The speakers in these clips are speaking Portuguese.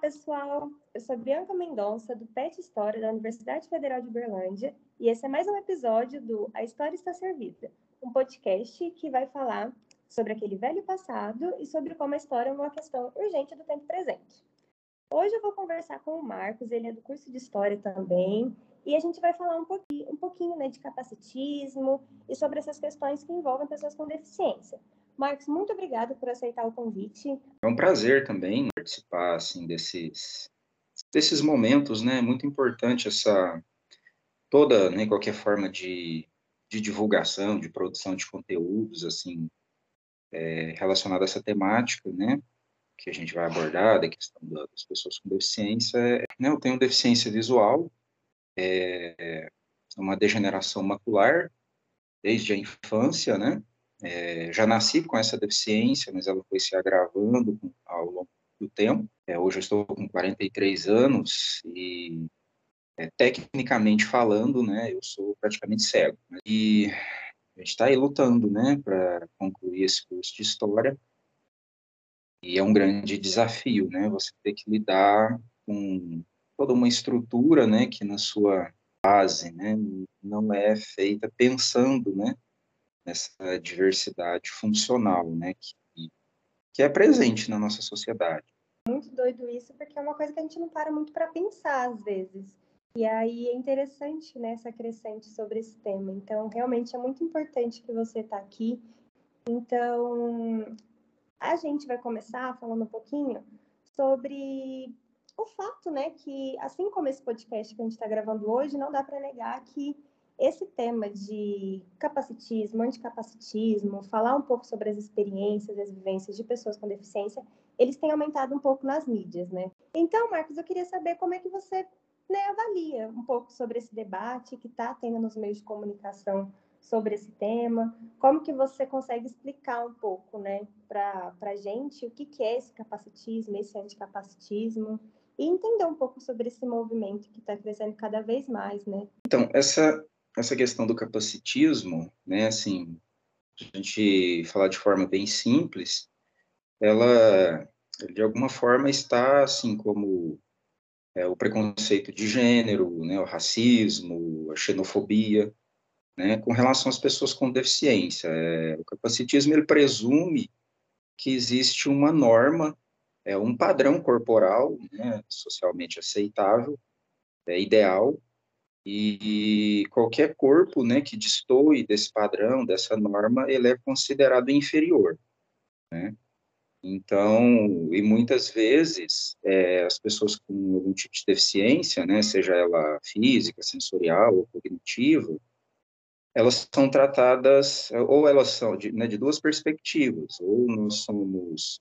pessoal! Eu sou Bianca Mendonça, do PET História da Universidade Federal de Uberlândia, e esse é mais um episódio do A História Está Servida, um podcast que vai falar sobre aquele velho passado e sobre como a história é uma questão urgente do tempo presente. Hoje eu vou conversar com o Marcos, ele é do curso de História também, e a gente vai falar um pouquinho, um pouquinho né, de capacitismo e sobre essas questões que envolvem pessoas com deficiência. Marcos, muito obrigada por aceitar o convite. É um prazer também participar assim desses desses momentos, né? Muito importante essa toda, né, qualquer forma de, de divulgação, de produção de conteúdos assim é, relacionado a essa temática, né? Que a gente vai abordar da questão das pessoas com deficiência. Né, eu tenho deficiência visual, é, uma degeneração macular desde a infância, né? É, já nasci com essa deficiência, mas ela foi se agravando ao longo do tempo. É, hoje eu estou com 43 anos e, é, tecnicamente falando, né, eu sou praticamente cego. Né? E a gente está aí lutando, né, para concluir esse curso de História. E é um grande desafio, né, você ter que lidar com toda uma estrutura, né, que na sua base, né, não é feita pensando, né, nessa diversidade funcional, né, que, que é presente na nossa sociedade. Muito doido isso, porque é uma coisa que a gente não para muito para pensar às vezes. E aí é interessante né, essa crescente sobre esse tema. Então, realmente é muito importante que você está aqui. Então, a gente vai começar falando um pouquinho sobre o fato, né, que assim como esse podcast que a gente está gravando hoje, não dá para negar que esse tema de capacitismo, anticapacitismo, falar um pouco sobre as experiências, as vivências de pessoas com deficiência, eles têm aumentado um pouco nas mídias, né? Então, Marcos, eu queria saber como é que você né, avalia um pouco sobre esse debate que está tendo nos meios de comunicação sobre esse tema, como que você consegue explicar um pouco, né, para a gente o que, que é esse capacitismo, esse anticapacitismo, e entender um pouco sobre esse movimento que está crescendo cada vez mais, né? Então, essa essa questão do capacitismo, né, assim, a gente falar de forma bem simples, ela de alguma forma está assim como é, o preconceito de gênero, né, o racismo, a xenofobia, né, com relação às pessoas com deficiência. É, o capacitismo ele presume que existe uma norma, é um padrão corporal, né, socialmente aceitável, é, ideal, e qualquer corpo, né, que destoe desse padrão, dessa norma, ele é considerado inferior, né? Então, e muitas vezes é, as pessoas com algum tipo de deficiência, né, seja ela física, sensorial ou cognitiva, elas são tratadas, ou elas são de, né, de duas perspectivas, ou nós somos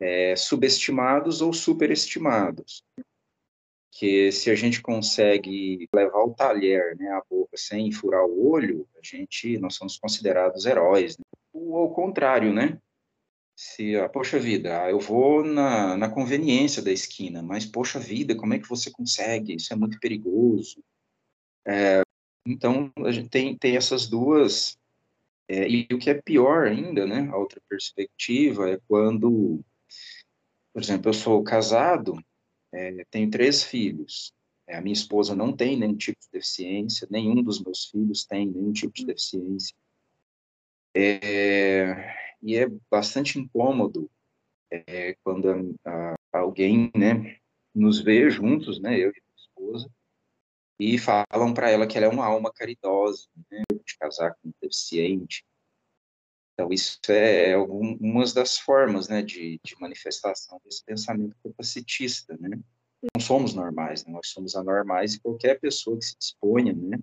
é, subestimados ou superestimados que se a gente consegue levar o talher, né, a boca sem furar o olho, a gente, nós somos considerados heróis. Né? Ou ao contrário, né? Se, ah, poxa vida, ah, eu vou na, na conveniência da esquina, mas poxa vida, como é que você consegue? Isso é muito perigoso. É, então, a gente tem, tem essas duas. É, e o que é pior ainda, né? A outra perspectiva é quando, por exemplo, eu sou casado é, tenho três filhos. É, a minha esposa não tem nenhum tipo de deficiência, nenhum dos meus filhos tem nenhum tipo de deficiência. É, e é bastante incômodo é, quando a, a, alguém né, nos vê juntos, né, eu e minha esposa, e falam para ela que ela é uma alma caridosa, né, de casar com um deficiente, então, isso é algumas das formas né, de, de manifestação desse pensamento capacitista. Né? Não somos normais, né? nós somos anormais e qualquer pessoa que se disponha, né,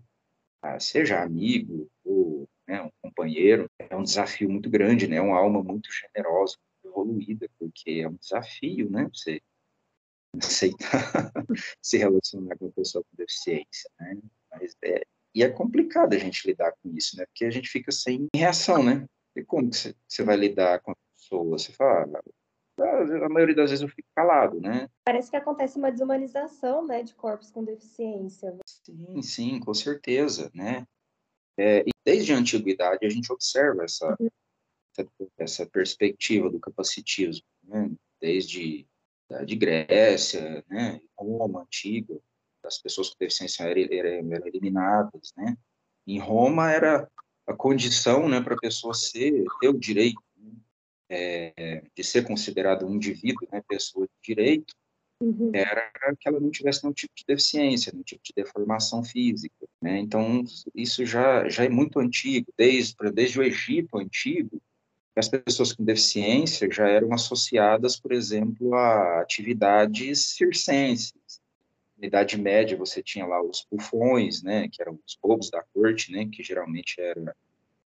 a, seja amigo ou né, um companheiro, é um desafio muito grande, né? é uma alma muito generosa, muito evoluída, porque é um desafio né, você aceitar se relacionar com uma pessoa com deficiência. Né? Mas é, e é complicado a gente lidar com isso, né? Porque a gente fica sem reação, né? E como que você vai lidar com a pessoa? Você fala, ah, a maioria das vezes eu fico calado, né? Parece que acontece uma desumanização, né, de corpos com deficiência. Sim, sim, com certeza, né? É, e desde a antiguidade a gente observa essa, uhum. essa perspectiva do capacitismo, né? Desde de Grécia, né, Roma antiga, as pessoas com deficiência eram, eram eliminadas, né? Em Roma era a condição, né, para a pessoa ser ter o direito né, é, de ser considerado um indivíduo, né, pessoa de direito, uhum. era que ela não tivesse nenhum tipo de deficiência, nenhum tipo de deformação física, né? Então isso já já é muito antigo, desde desde o Egito antigo, as pessoas com deficiência já eram associadas, por exemplo, a atividades circenses. Na Idade Média, você tinha lá os bufões, né, que eram os bobos da corte, né, que geralmente eram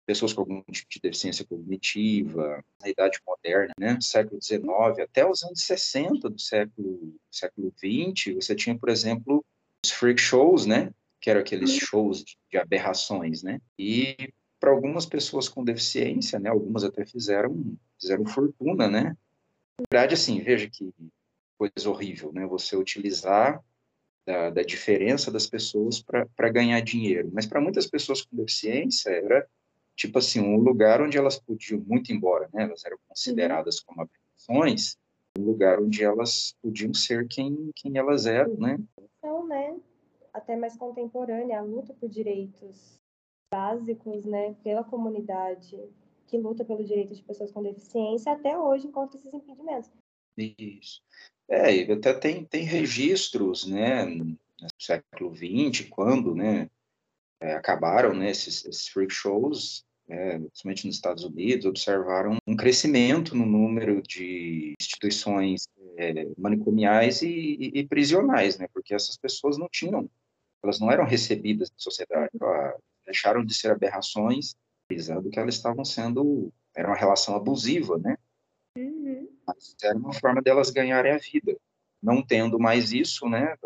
pessoas com algum tipo de deficiência cognitiva. Na Idade Moderna, né, século XIX, até os anos 60 do século, século XX, você tinha, por exemplo, os freak shows, né, que eram aqueles uhum. shows de, de aberrações, né, e para algumas pessoas com deficiência, né, algumas até fizeram, fizeram fortuna, né? Na verdade, assim, veja que coisa horrível, né? Você utilizar da, da diferença das pessoas para ganhar dinheiro. Mas para muitas pessoas com deficiência era tipo assim um lugar onde elas podiam muito embora, né? Elas eram consideradas como aberrações, um lugar onde elas podiam ser quem quem elas eram, né? Então, né? Até mais contemporânea a luta por direitos básicos, né, pela comunidade que luta pelo direito de pessoas com deficiência, até hoje encontra esses impedimentos. Isso. É, até tem, tem registros, né, no século XX, quando, né, é, acabaram, né, esses, esses freak shows, né, principalmente nos Estados Unidos, observaram um crescimento no número de instituições é, manicomiais e, e, e, prisionais, né, porque essas pessoas não tinham, elas não eram recebidas na sociedade, deixaram de ser aberrações, visando que elas estavam sendo, era uma relação abusiva, né? Mas era uma forma delas ganharem a vida. Não tendo mais isso, né,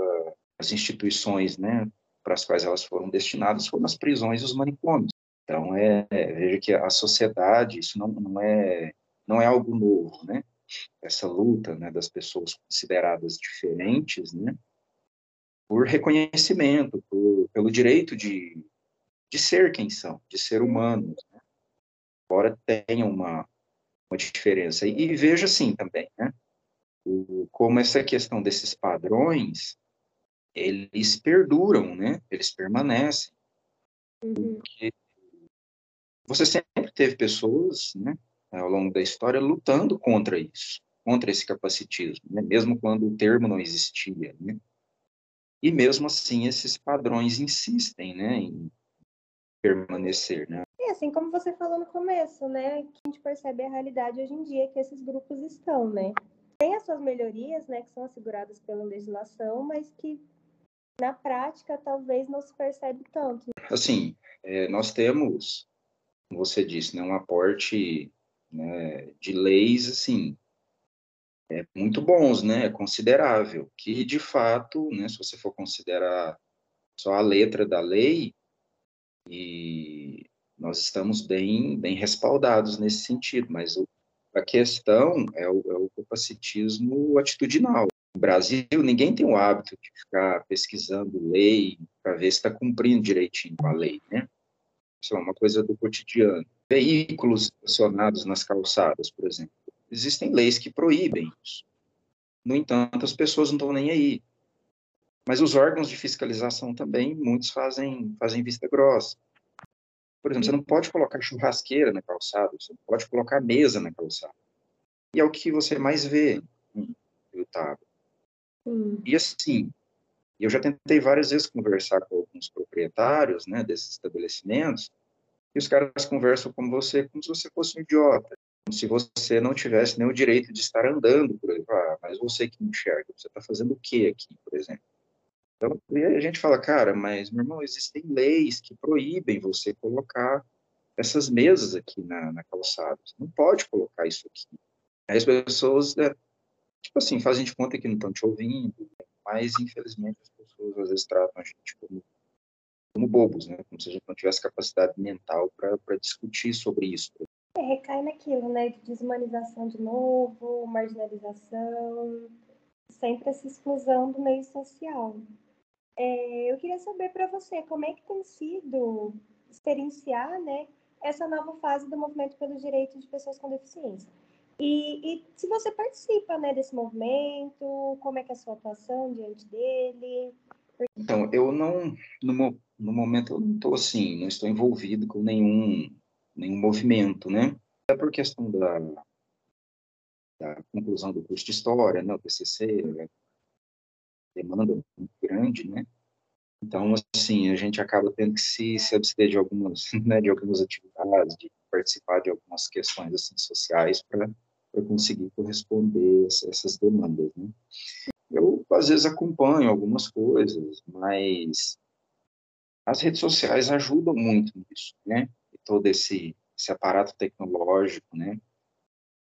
as instituições, né, para as quais elas foram destinadas foram as prisões e os manicômios. Então, é, é, veja que a sociedade, isso não, não, é, não é algo novo, né? Essa luta né, das pessoas consideradas diferentes, né? Por reconhecimento, por, pelo direito de, de ser quem são, de ser humanos, né? embora tenha uma, uma diferença. E, e veja assim também, né? O, como essa questão desses padrões, eles perduram, né? Eles permanecem. Uhum. Porque você sempre teve pessoas, né, ao longo da história, lutando contra isso, contra esse capacitismo, né? mesmo quando o termo não existia, né? E mesmo assim, esses padrões insistem, né, em, permanecer, né? Assim como você falou no começo, né, que a gente percebe a realidade hoje em dia que esses grupos estão, né? Tem as suas melhorias, né, que são asseguradas pela legislação, mas que na prática talvez não se percebe tanto. Assim, é, nós temos, como você disse, né, um aporte né, de leis, assim, é, muito bons, né, considerável, que de fato, né, se você for considerar só a letra da lei, e nós estamos bem, bem respaldados nesse sentido, mas o, a questão é o, é o capacitismo atitudinal. No Brasil, ninguém tem o hábito de ficar pesquisando lei para ver se está cumprindo direitinho a lei, né? Isso é uma coisa do cotidiano. Veículos estacionados nas calçadas, por exemplo. Existem leis que proíbem isso. No entanto, as pessoas não estão nem aí. Mas os órgãos de fiscalização também, muitos fazem, fazem vista grossa. Por exemplo, você não pode colocar churrasqueira na calçada, você não pode colocar mesa na calçada. E é o que você mais vê em Utah. Hum. E assim, eu já tentei várias vezes conversar com alguns proprietários né, desses estabelecimentos, e os caras conversam com você como se você fosse um idiota, como se você não tivesse nem o direito de estar andando por aí. Ah, mas você que enxerga, você está fazendo o que aqui, por exemplo? Então, a gente fala, cara, mas, meu irmão, existem leis que proíbem você colocar essas mesas aqui na, na calçada. Você não pode colocar isso aqui. As pessoas, né, tipo assim, fazem de conta que não estão te ouvindo, mas, infelizmente, as pessoas às vezes tratam a gente como, como bobos, né? Como se a gente não tivesse capacidade mental para discutir sobre isso. É, recai naquilo, né? De desumanização de novo, marginalização, sempre essa exclusão do meio social. É, eu queria saber para você como é que tem sido experienciar né, essa nova fase do movimento pelos direitos de pessoas com deficiência. E, e, se você participa né, desse movimento, como é que é a sua atuação diante dele? Então, eu não, no, no momento, eu não estou assim, não estou envolvido com nenhum, nenhum movimento, né? É por questão da, da conclusão do curso de História, né, o TCC, demanda muito grande, né? Então, assim, a gente acaba tendo que se, se abster de algumas, né, de algumas atividades, de participar de algumas questões assim, sociais para conseguir corresponder a essas demandas, né? Eu, às vezes, acompanho algumas coisas, mas as redes sociais ajudam muito nisso, né? E todo esse, esse aparato tecnológico, né?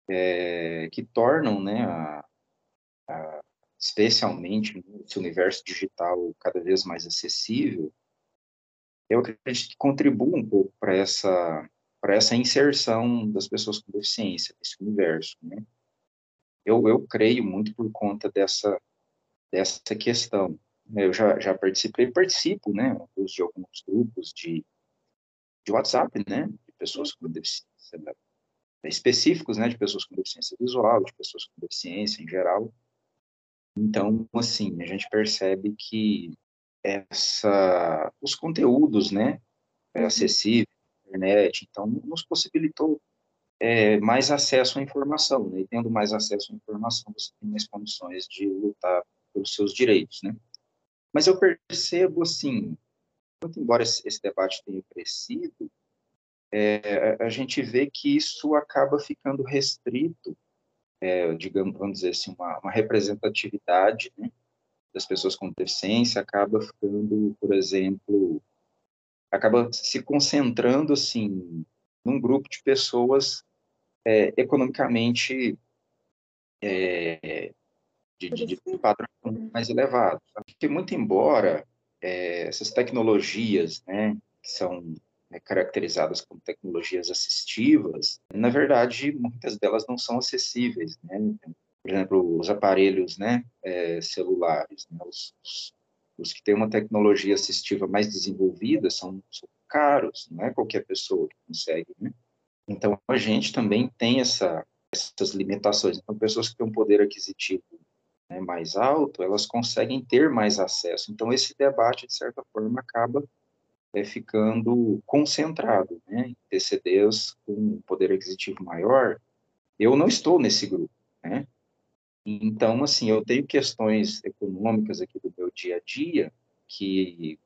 É, que tornam, né, a, a, especialmente esse universo digital cada vez mais acessível, eu acredito que contribui um pouco para essa para essa inserção das pessoas com deficiência nesse universo, né? Eu, eu creio muito por conta dessa dessa questão. Eu já, já participei, participo, né, de alguns grupos de, de WhatsApp, né, de pessoas com deficiência, né, específicos, né, de pessoas com deficiência visual, de pessoas com deficiência em geral. Então, assim, a gente percebe que essa, os conteúdos, né, é uhum. acessíveis, internet, então, nos possibilitou é, mais acesso à informação, né, e tendo mais acesso à informação, você tem mais condições de lutar pelos seus direitos, né. Mas eu percebo, assim, muito embora esse debate tenha crescido, é, a gente vê que isso acaba ficando restrito, é, digamos, vamos dizer assim, uma, uma representatividade né, das pessoas com deficiência acaba ficando, por exemplo, acaba se concentrando, assim, num grupo de pessoas é, economicamente é, de, de, de padrão mais elevado. Porque, muito embora é, essas tecnologias, né, que são né, caracterizadas como tecnologias assistivas, na verdade, muitas delas não são acessíveis, né? Por exemplo, os aparelhos, né, é, celulares, né, os, os, os, que têm uma tecnologia assistiva mais desenvolvida são, são caros, não é qualquer pessoa que consegue, né? Então, a gente também tem essa, essas limitações. Então, pessoas que têm um poder aquisitivo né, mais alto, elas conseguem ter mais acesso. Então, esse debate, de certa forma, acaba é, ficando concentrado né, em TCDs com poder aquisitivo maior. Eu não estou nesse grupo, né? Então, assim, eu tenho questões econômicas aqui do meu dia a dia que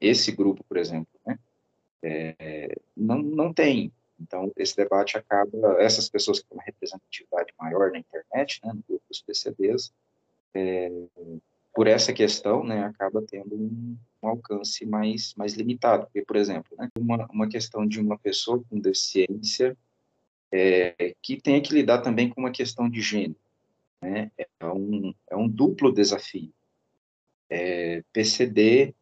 esse grupo, por exemplo, né, é, não, não tem. Então, esse debate acaba, essas pessoas que têm uma representatividade maior na internet, né, no grupo dos PCDs, é, por essa questão, né, acaba tendo um, um, alcance mais, mais limitado. Porque, por exemplo, né, uma, uma questão de uma pessoa com deficiência é, que tem que lidar também com uma questão de gênero. Né, é, um, é um duplo desafio. É, PCD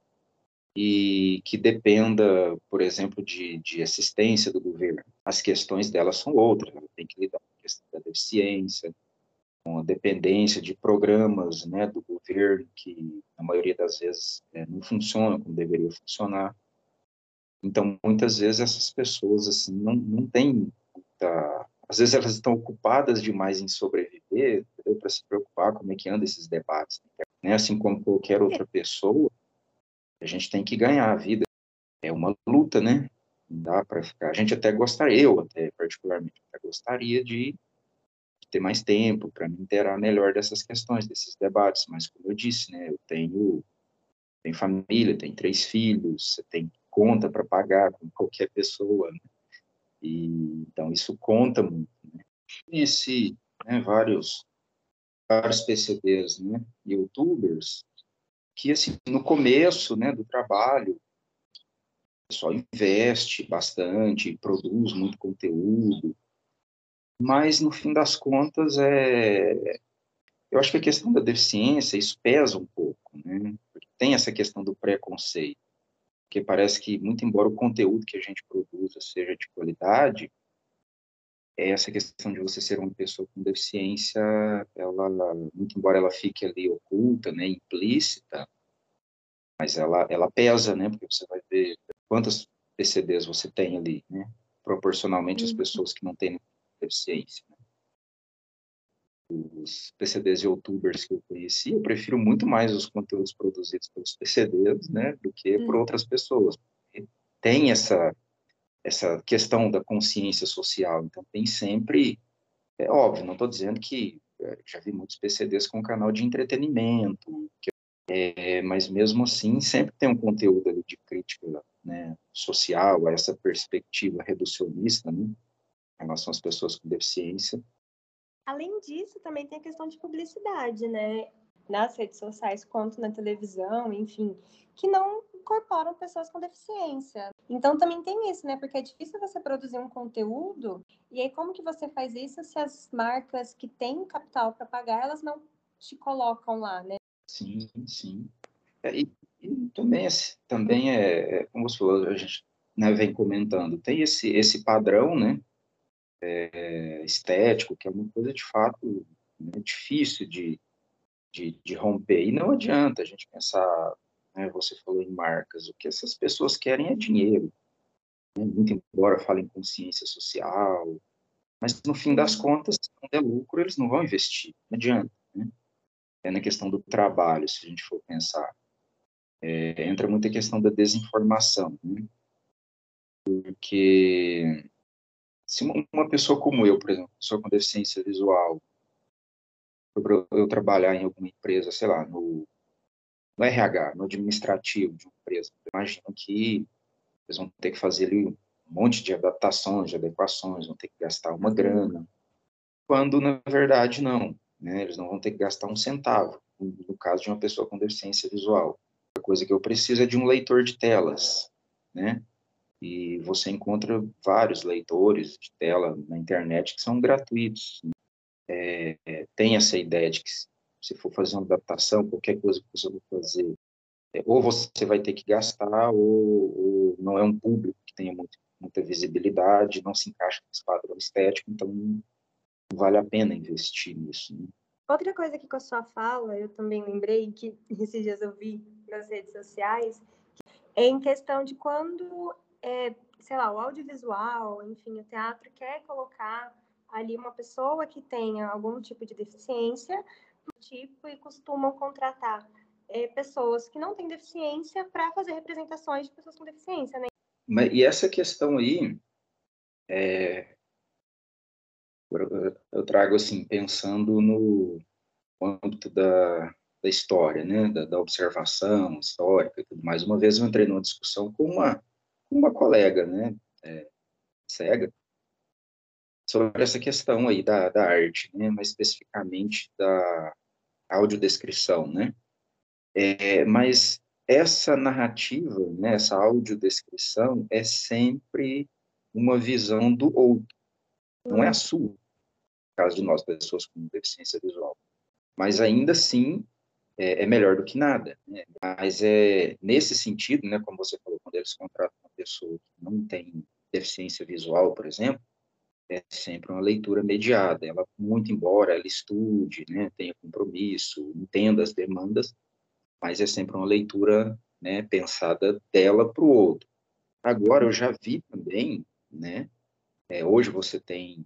e que dependa, por exemplo, de, de assistência do governo. As questões dela são outras, ela tem que lidar com a questão da deficiência, com a dependência de programas né, do governo que, na maioria das vezes, é, não funcionam como deveria funcionar. Então, muitas vezes, essas pessoas assim não, não têm muita... Às vezes, elas estão ocupadas demais em sobreviver para se preocupar como é que anda esses debates. Né? Assim como qualquer outra pessoa, a gente tem que ganhar a vida. É uma luta, né? Não dá para ficar... A gente até gostaria, eu até particularmente, até gostaria de ter mais tempo para me interar melhor dessas questões, desses debates. Mas, como eu disse, né, eu tenho, tenho família, tenho três filhos, você tem conta para pagar, como qualquer pessoa. Né? E, então, isso conta muito. Né? Conheci né, vários, vários PCDs, né, youtubers, que, assim, no começo né, do trabalho, o pessoal investe bastante, produz muito conteúdo, mas no fim das contas é eu acho que a questão da deficiência isso pesa um pouco né? Porque tem essa questão do preconceito porque parece que muito embora o conteúdo que a gente produza seja de qualidade é essa questão de você ser uma pessoa com deficiência ela muito embora ela fique ali oculta né implícita mas ela ela pesa né? Porque você vai ver quantas PCDs você tem ali né? Proporcionalmente às uhum. pessoas que não têm deficiência. Né? os PCDs e youtubers que eu conheci, eu prefiro muito mais os conteúdos produzidos pelos PCDs, né, do que por uhum. outras pessoas. Tem essa essa questão da consciência social, então tem sempre, é óbvio, não estou dizendo que é, já vi muitos PCDs com canal de entretenimento, que, é, mas mesmo assim sempre tem um conteúdo ali de crítica né, social, essa perspectiva reducionista, né, relação às pessoas com deficiência, Além disso, também tem a questão de publicidade, né? Nas redes sociais, quanto na televisão, enfim, que não incorporam pessoas com deficiência. Então também tem isso, né? Porque é difícil você produzir um conteúdo, e aí como que você faz isso se as marcas que têm capital para pagar, elas não te colocam lá, né? Sim, sim. É, e, e também, também é, é, como você falou, a gente né, vem comentando, tem esse, esse padrão, né? É, estético, que é uma coisa de fato né, difícil de, de, de, romper. E não adianta a gente pensar, né, você falou em marcas, o que essas pessoas querem é dinheiro. Né, muito embora falem consciência social, mas no fim das contas, se não der lucro, eles não vão investir. Não adianta. Né? É na questão do trabalho, se a gente for pensar. É, entra muito a questão da desinformação, né? porque se uma pessoa como eu, por exemplo, pessoa com deficiência visual, eu, trabalhar em alguma empresa, sei lá, no, no RH, no administrativo de uma empresa, imagino que eles vão ter que fazer ali um monte de adaptações, de adequações, vão ter que gastar uma grana, quando na verdade não, né? Eles não vão ter que gastar um centavo, no caso de uma pessoa com deficiência visual. A coisa que eu preciso é de um leitor de telas, né? E você encontra vários leitores de tela na internet que são gratuitos. É, é, tem essa ideia de que se for fazer uma adaptação, qualquer coisa que você for fazer, é, ou você vai ter que gastar, ou, ou, não é um público que tenha muito, muita visibilidade, não se encaixa nesse padrão estético, então não vale a pena investir nisso. Né? Outra coisa que com a sua fala, eu também lembrei que esses dias eu vi nas redes sociais, é em questão de quando é, sei lá, o audiovisual, enfim, o teatro quer colocar ali uma pessoa que tenha algum tipo de deficiência, tipo, e costumam contratar é, pessoas que não têm deficiência para fazer representações de pessoas com deficiência, né? Mas, e essa questão aí, é, eu, trago assim, pensando no âmbito da, da história, né, da, da observação histórica e tudo mais. Uma vez eu entrei numa discussão com uma uma colega, né, é, cega, sobre essa questão aí da, da arte, né, mais especificamente da audiodescrição, né, é, mas essa narrativa, né, essa audiodescrição é sempre uma visão do outro, não é a sua, no caso de nós, pessoas com deficiência visual, mas ainda assim é, é melhor do que nada. Né? Mas é nesse sentido, né, como você falou, quando eles contratam uma pessoa que não tem deficiência visual, por exemplo, é sempre uma leitura mediada. Ela, muito embora ela estude, né, tenha compromisso, entenda as demandas, mas é sempre uma leitura né, pensada dela para o outro. Agora, eu já vi também, né, é, hoje você tem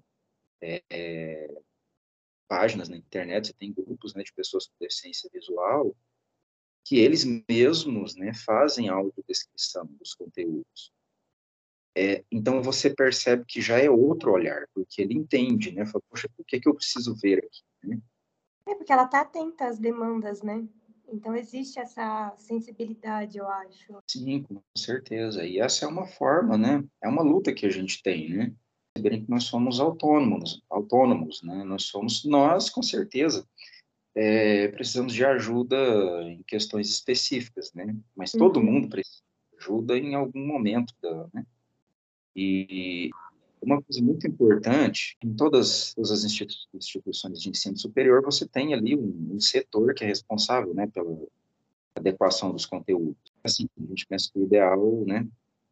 é, é páginas na internet, você tem grupos né, de pessoas com deficiência visual, que eles mesmos né, fazem a audiodescrição dos conteúdos. É, então você percebe que já é outro olhar, porque ele entende, né? Fala, poxa, por que, que eu preciso ver aqui? Né? É porque ela está atenta às demandas, né? Então existe essa sensibilidade, eu acho. Sim, com certeza. E essa é uma forma, né? É uma luta que a gente tem, né? perceberem que nós somos autônomos, autônomos, né? Nós somos, nós, com certeza, é, precisamos de ajuda em questões específicas, né? Mas todo uhum. mundo precisa de ajuda em algum momento, da, né? E uma coisa muito importante, em todas, todas as institu instituições de ensino superior, você tem ali um, um, setor que é responsável, né, pela adequação dos conteúdos. Assim, a gente pensa que o ideal, né,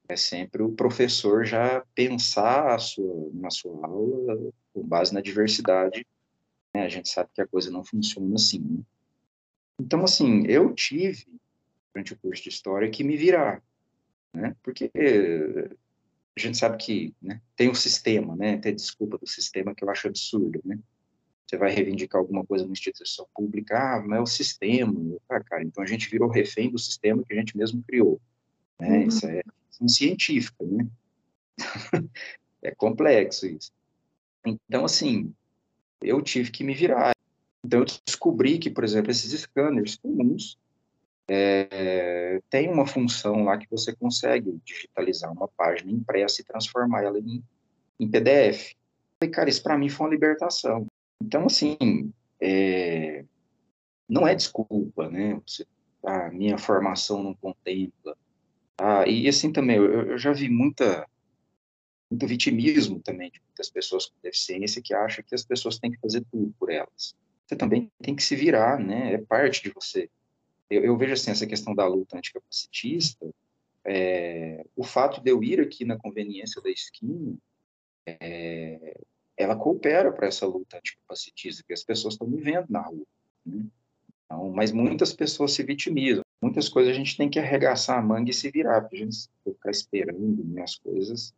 é sempre o professor já pensar a sua, na sua aula com base na diversidade. Né? A gente sabe que a coisa não funciona assim. Né? Então, assim, eu tive, durante o curso de História, que me virar, né? Porque a gente sabe que né, tem um sistema, né? Tem desculpa do sistema que eu acho absurdo, né? você vai reivindicar alguma coisa na instituição pública, ah, mas é o sistema, ah, cara, então a gente virou refém do sistema que a gente mesmo criou, né? Uhum. Isso é científica, né? é complexo isso. Então, assim, eu tive que me virar. Então, eu descobri que, por exemplo, esses scanners comuns é, uma função lá que você consegue digitalizar uma página impressa e transformar ela em, em PDF. E, cara, isso para mim foi uma libertação. Então, assim, é, não é desculpa, né? Você, ah, minha formação não contempla. Ah, e assim também, eu, eu já vi muita, muito vitimismo também de muitas pessoas com deficiência que acham que as pessoas têm que fazer tudo por elas. Você também tem que se virar, né? É parte de você. Eu, eu vejo assim essa questão da luta anticapacitista. É, o fato de eu ir aqui na conveniência da esquina é, ela coopera para essa luta anticapacitista, que as pessoas estão me vendo na rua. Né? Então, mas muitas pessoas se vitimizam. Muitas coisas a gente tem que arregaçar a manga e se virar, porque a gente ficar esperando né, as coisas,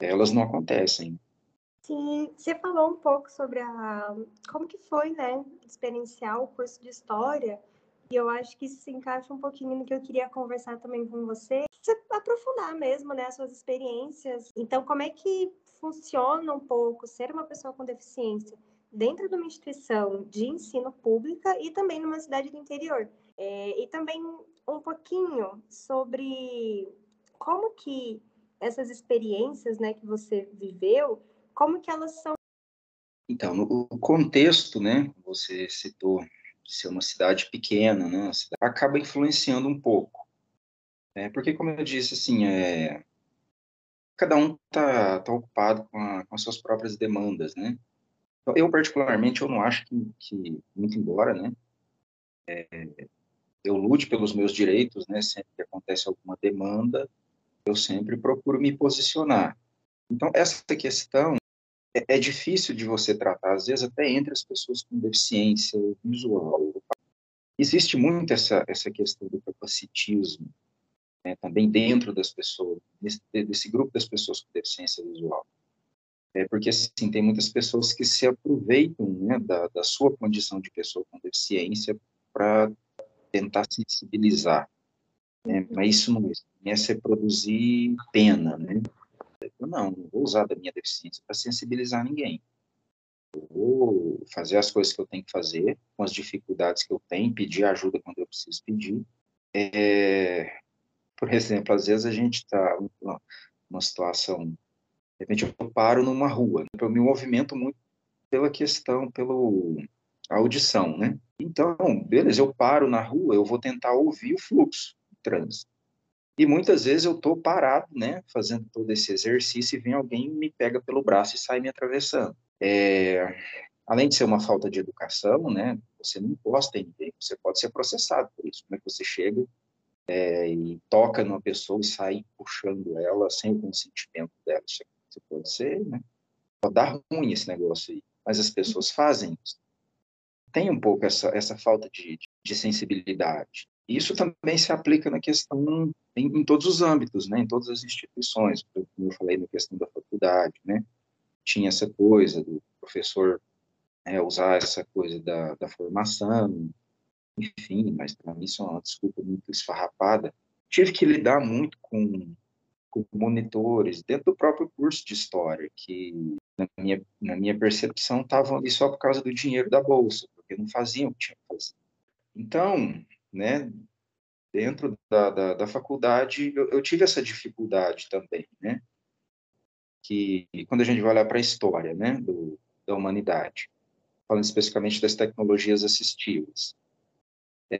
elas não acontecem. Sim, você falou um pouco sobre a como que foi, né, experienciar o curso de história, e eu acho que isso se encaixa um pouquinho no que eu queria conversar também com você, você aprofundar mesmo, né, as suas experiências. Então, como é que funciona um pouco ser uma pessoa com deficiência dentro de uma instituição de ensino pública e também numa cidade do interior. É, e também um pouquinho sobre como que essas experiências né, que você viveu, como que elas são. Então, no contexto, né, você citou ser uma cidade pequena, né, acaba influenciando um pouco. É, porque, como eu disse, assim, é, cada um está tá ocupado com, a, com as suas próprias demandas, né? Então, eu, particularmente, eu não acho que, que muito embora, né, é, eu lute pelos meus direitos, né, sempre que acontece alguma demanda, eu sempre procuro me posicionar. Então, essa questão é, é difícil de você tratar, às vezes até entre as pessoas com deficiência visual. Existe muito essa, essa questão do capacitismo, né, também dentro das pessoas, desse, desse, grupo das pessoas com deficiência visual. É porque, assim, tem muitas pessoas que se aproveitam né, da, da sua condição de pessoa com deficiência para tentar sensibilizar. Né? Mas isso não é se produzir pena, né? Eu não, não vou usar da minha deficiência para sensibilizar ninguém. Eu vou fazer as coisas que eu tenho que fazer, com as dificuldades que eu tenho, pedir ajuda quando eu preciso pedir, é, por exemplo, às vezes a gente está numa situação, de repente eu paro numa rua, né? eu me movimento muito pela questão, pela audição, né? Então, beleza, eu paro na rua, eu vou tentar ouvir o fluxo trânsito. E muitas vezes eu estou parado, né, fazendo todo esse exercício e vem alguém me pega pelo braço e sai me atravessando. É, além de ser uma falta de educação, né, você não encosta em ninguém, você pode ser processado por isso. Como é que você chega é, e toca numa pessoa e sai puxando ela sem o consentimento dela. Isso pode ser, né? Pode dar ruim esse negócio aí, mas as pessoas fazem isso. Tem um pouco essa, essa falta de, de sensibilidade. Isso também se aplica na questão em, em, todos os âmbitos, né? Em todas as instituições. Como eu falei na questão da faculdade, né? Tinha essa coisa do professor né, usar essa coisa da, da formação, enfim, mas para mim isso é uma desculpa muito esfarrapada. Tive que lidar muito com, com monitores dentro do próprio curso de história, que na minha, na minha percepção estavam ali só por causa do dinheiro da bolsa, porque não faziam o que tinham que fazer. Então, né, dentro da, da, da faculdade, eu, eu, tive essa dificuldade também, né, que quando a gente vai olhar para a história, né, do, da humanidade, falando especificamente das tecnologias assistivas,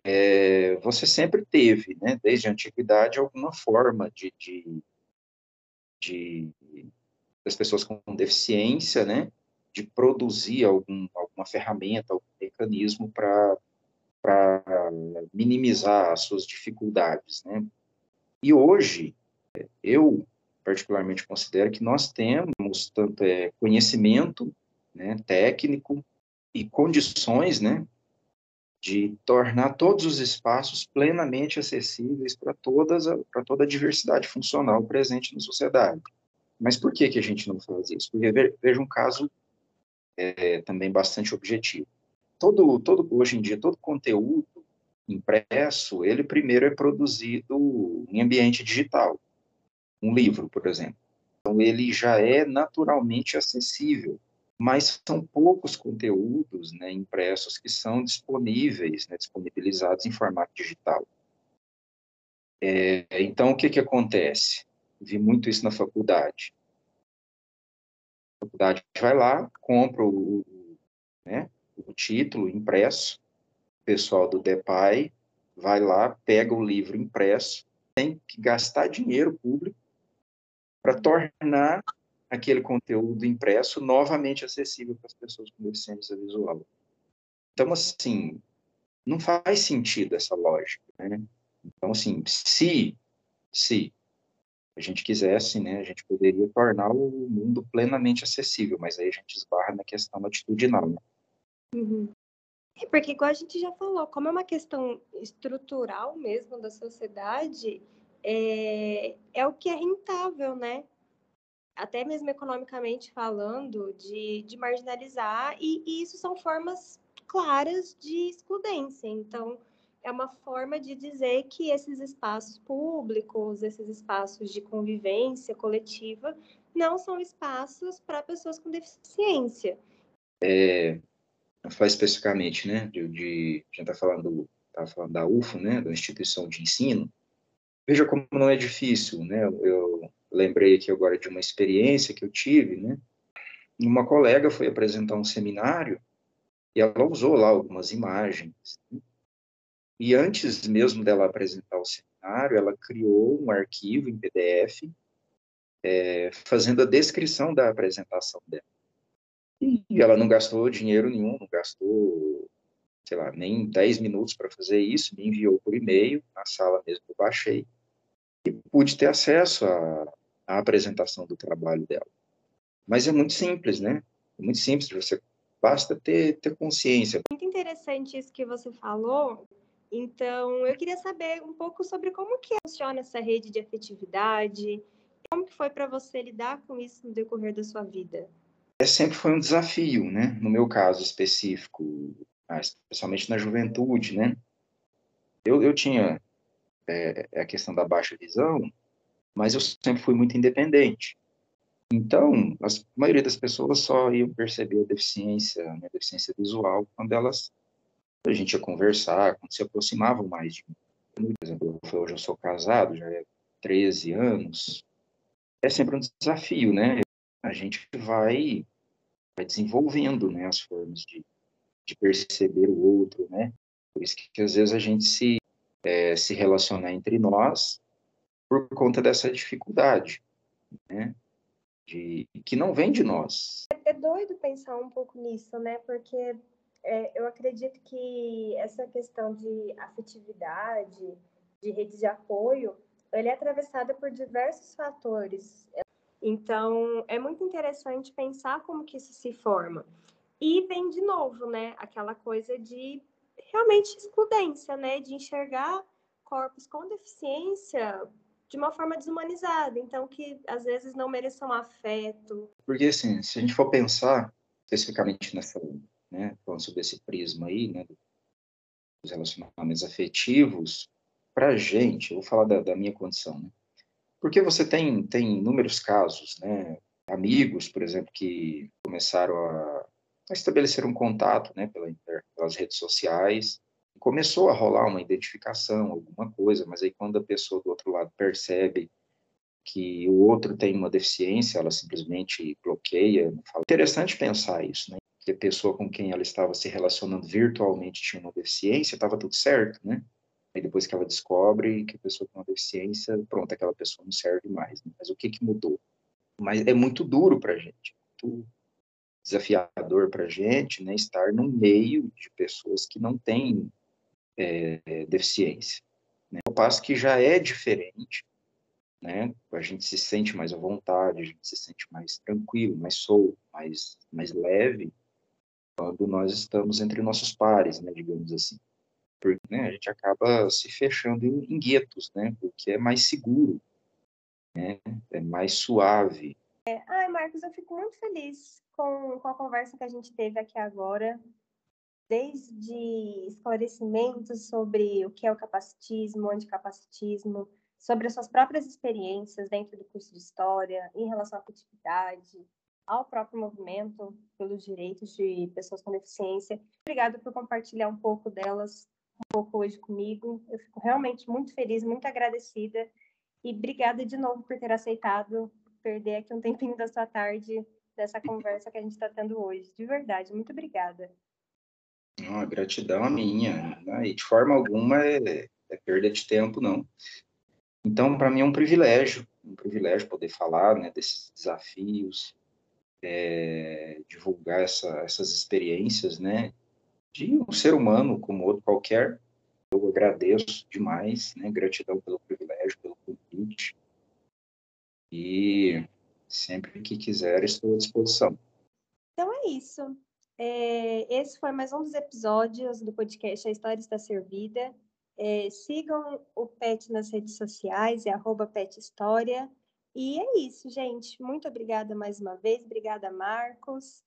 é, você sempre teve, né, desde a antiguidade, alguma forma de, de, de das pessoas com deficiência, né, de produzir algum, alguma ferramenta, algum mecanismo para minimizar as suas dificuldades, né. E hoje, eu particularmente considero que nós temos tanto é, conhecimento né, técnico e condições né, de tornar todos os espaços plenamente acessíveis para todas para toda a diversidade funcional presente na sociedade. Mas por que que a gente não faz isso? Porque veja um caso é também bastante objetivo. Todo, todo, hoje em dia, todo conteúdo impresso, ele primeiro é produzido em ambiente digital. Um livro, por exemplo. Então, ele já é naturalmente acessível, mas são poucos conteúdos né, impressos que são disponíveis, né, disponibilizados em formato digital. É, então, o que, que acontece? Vi muito isso na faculdade. A faculdade vai lá, compra o, né, o título impresso, o pessoal do DEPAI vai lá, pega o livro impresso, tem que gastar dinheiro público para tornar aquele conteúdo impresso novamente acessível para as pessoas com deficiência visual. Então, assim, não faz sentido essa lógica, né? Então, assim, se, se a gente quisesse, né, a gente poderia tornar o mundo plenamente acessível, mas aí a gente esbarra na questão atitudinal, né? Uhum. É porque, igual a gente já falou, como é uma questão estrutural mesmo da sociedade, é, é o que é rentável, né? Até mesmo economicamente falando, de, de marginalizar, e, e isso são formas claras de excludência. Então, é uma forma de dizer que esses espaços públicos, esses espaços de convivência coletiva, não são espaços para pessoas com deficiência. É, falar especificamente, né, de, de a gente está falando, tá falando da UFO, né, da instituição de ensino, veja como não é difícil, né, eu lembrei aqui agora de uma experiência que eu tive, né, uma colega foi apresentar um seminário e ela usou lá algumas imagens, né, e antes mesmo dela apresentar o seminário, ela criou um arquivo em PDF, é, fazendo a descrição da apresentação dela. E ela não gastou dinheiro nenhum, não gastou, sei lá, nem 10 minutos para fazer isso, me enviou por e-mail, na sala mesmo eu baixei, e pude ter acesso à, à apresentação do trabalho dela. Mas é muito simples, né? É muito simples, você basta ter, ter consciência. Muito interessante isso que você falou. Então, eu queria saber um pouco sobre como que funciona essa rede de afetividade, como que foi para você lidar com isso no decorrer da sua vida? É, sempre foi um desafio, né? No meu caso específico, especialmente na juventude, né? Eu, eu tinha é, é, a questão da baixa visão, mas eu sempre fui muito independente. Então, a maioria das pessoas só iam perceber a deficiência, a minha deficiência visual, quando elas a gente ia conversar, quando se aproximavam mais de mim. Por exemplo, hoje eu sou casado, já é 13 anos. É sempre um desafio, né? A gente vai vai desenvolvendo né, as formas de, de perceber o outro, né? Por isso que, que às vezes a gente se, é, se relacionar entre nós por conta dessa dificuldade, né? De, que não vem de nós. É doido pensar um pouco nisso, né? Porque é, eu acredito que essa questão de afetividade, de rede de apoio, ele é atravessada por diversos fatores. Então, é muito interessante pensar como que isso se forma. E vem de novo, né, aquela coisa de realmente excludência, né, de enxergar corpos com deficiência de uma forma desumanizada, então que às vezes não mereçam afeto. Porque assim, se a gente for pensar especificamente nessa, né, falando sobre esse prisma aí, né, dos relacionamentos afetivos, para gente, eu vou falar da, da minha condição, né, porque você tem, tem inúmeros casos, né? Amigos, por exemplo, que começaram a, estabelecer um contato, né, pela, pelas redes sociais. Começou a rolar uma identificação, alguma coisa, mas aí quando a pessoa do outro lado percebe que o outro tem uma deficiência, ela simplesmente bloqueia. Interessante pensar isso, né? Que a pessoa com quem ela estava se relacionando virtualmente tinha uma deficiência, estava tudo certo, né? Aí depois que ela descobre que a pessoa tem uma deficiência, pronto, aquela pessoa não serve mais. Né? Mas o que, que mudou? Mas é muito duro para a gente, muito desafiador para a gente né, estar no meio de pessoas que não têm é, deficiência. Né? Passo que já é diferente, né? a gente se sente mais à vontade, a gente se sente mais tranquilo, mais solto, mais, mais leve, quando nós estamos entre nossos pares, né, digamos assim porque né, a gente acaba se fechando em, em guetos, né, porque é mais seguro, né, é mais suave. É, ai, Marcos, eu fico muito feliz com, com a conversa que a gente teve aqui agora, desde esclarecimentos sobre o que é o capacitismo, anticapacitismo, sobre as suas próprias experiências dentro do curso de História, em relação à afetividade, ao próprio movimento pelos direitos de pessoas com deficiência. Obrigada por compartilhar um pouco delas, um pouco hoje comigo. Eu fico realmente muito feliz, muito agradecida. E obrigada de novo por ter aceitado perder aqui um tempinho da sua tarde dessa conversa que a gente está tendo hoje. De verdade, muito obrigada. Não, a gratidão a minha. Né? E de forma alguma é, é perda de tempo, não. Então, para mim é um privilégio, um privilégio poder falar né, desses desafios, é, divulgar essa, essas experiências, né, de um ser humano como outro qualquer. Eu agradeço demais, né, gratidão pelo privilégio, pelo convite. E sempre que quiser, estou à disposição. Então é isso. É, esse foi mais um dos episódios do podcast A História Está Servida. É, sigam o Pet nas redes sociais, é arroba Pet História. E é isso, gente. Muito obrigada mais uma vez. Obrigada, Marcos.